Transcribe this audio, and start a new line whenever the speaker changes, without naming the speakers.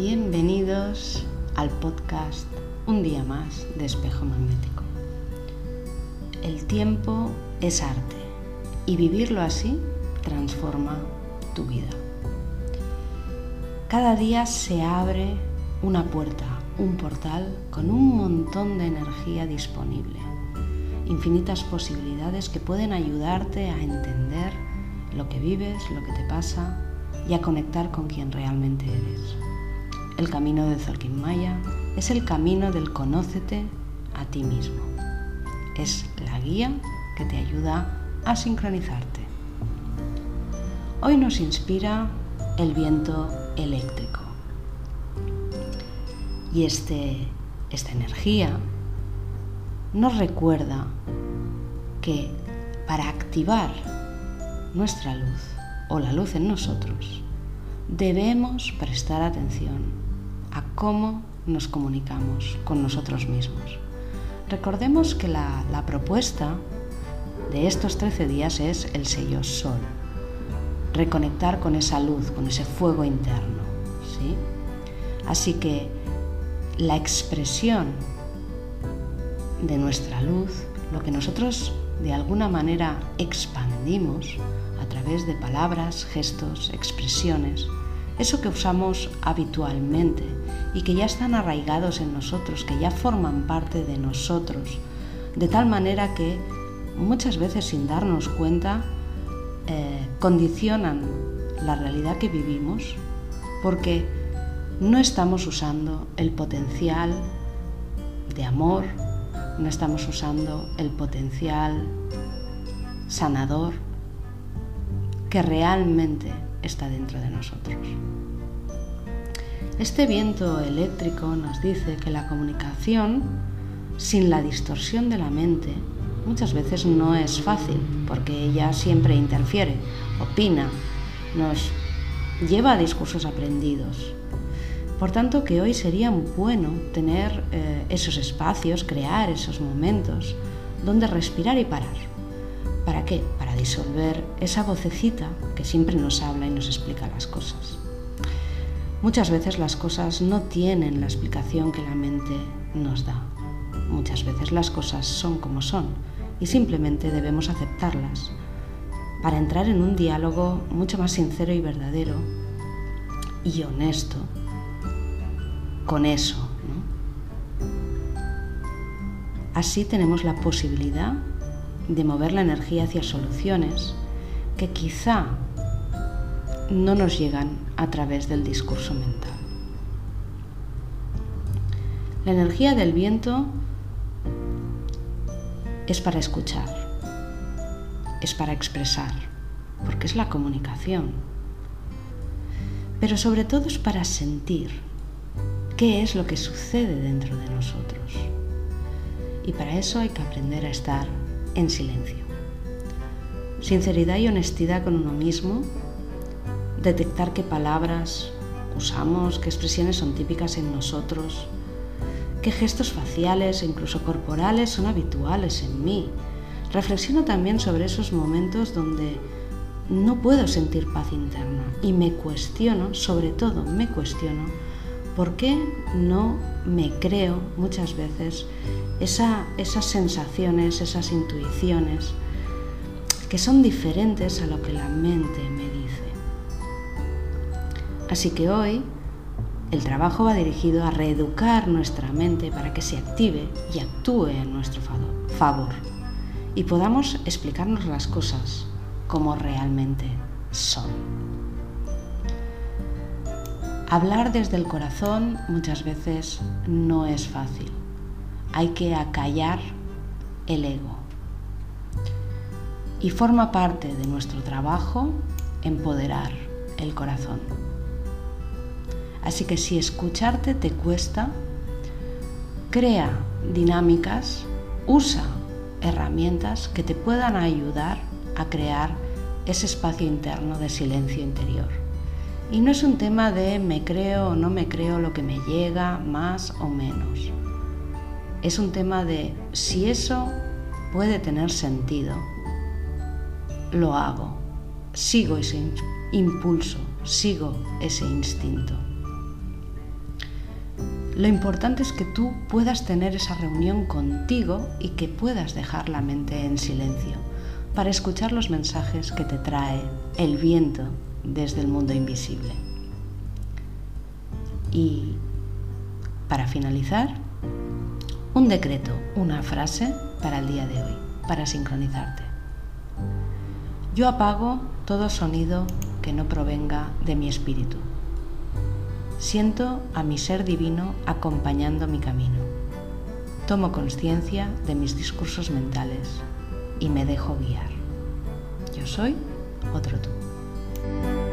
Bienvenidos al podcast Un día más de espejo magnético. El tiempo es arte y vivirlo así transforma tu vida. Cada día se abre una puerta, un portal con un montón de energía disponible, infinitas posibilidades que pueden ayudarte a entender lo que vives, lo que te pasa y a conectar con quien realmente eres. El camino de Maya es el camino del conócete a ti mismo. Es la guía que te ayuda a sincronizarte. Hoy nos inspira el viento eléctrico. Y este, esta energía nos recuerda que para activar nuestra luz o la luz en nosotros, debemos prestar atención cómo nos comunicamos con nosotros mismos. Recordemos que la, propuesta de estos 13 días es el sello sol, reconectar con esa luz, con ese fuego interno. ¿sí? Así que la expresión de nuestra luz, lo que nosotros de alguna manera expandimos, a través de palabras, gestos, expresiones, eso que usamos habitualmente y que ya están arraigados en nosotros, que ya forman parte de nosotros, de tal manera que muchas veces sin darnos cuenta eh, condicionan la realidad que vivimos porque no estamos usando el potencial de amor, no estamos usando el potencial sanador que realmente está dentro de nosotros. Este viento eléctrico nos dice que la comunicación sin la distorsión de la mente muchas veces no es fácil, porque ella siempre interfiere, opina, nos lleva a discursos aprendidos. Por tanto, que hoy sería bueno tener eh, esos espacios, crear esos momentos donde respirar y parar. ¿Para qué? Para disolver esa vocecita que siempre nos habla y nos explica las cosas. Muchas veces las cosas no tienen la explicación que la mente nos da. Muchas veces las cosas son como son y simplemente debemos aceptarlas para entrar en un diálogo mucho más sincero y verdadero y honesto con eso. Así tenemos la posibilidad de mover la energía hacia soluciones que quizá no nos llegan a través del discurso mental. La energía del viento es para escuchar, es para expresar, porque es la comunicación, pero sobre todo es para sentir qué es lo que sucede dentro de nosotros. Y para eso hay que aprender a estar en silencio. Sinceridad y honestidad con uno mismo, detectar qué palabras usamos, qué expresiones son típicas en nosotros, qué gestos faciales e incluso corporales son habituales en mí. Reflexiono también sobre esos momentos donde no puedo sentir paz interna y me cuestiono, sobre todo me cuestiono, ¿por qué no me creo muchas veces esas sensaciones, esas intuiciones que son diferentes a lo que la mente me dice. Así que hoy el trabajo va dirigido a reeducar nuestra mente para que se active y actúe en nuestro favor y podamos explicarnos las cosas como realmente son. Hablar desde el corazón muchas veces no es fácil hay que acallar el ego. Y forma parte de nuestro trabajo empoderar el corazón. Así que si escucharte te cuesta, crea dinámicas, usa herramientas que te puedan ayudar a crear ese espacio interno de silencio interior. Y no es un tema de me creo o no me creo lo que me llega, más o menos. Es un tema de si eso puede tener sentido, lo hago, sigo ese impulso, sigo ese instinto. Lo importante es que tú puedas tener esa reunión contigo y que puedas dejar la mente en silencio para escuchar los mensajes que te trae el viento desde el mundo invisible. Y para finalizar, un decreto, una frase para el día de hoy, para sincronizarte. Yo apago todo sonido que no provenga de mi espíritu. Siento a mi ser divino acompañando mi camino. Tomo conciencia de mis discursos mentales y me dejo guiar. Yo soy otro tú. Bye.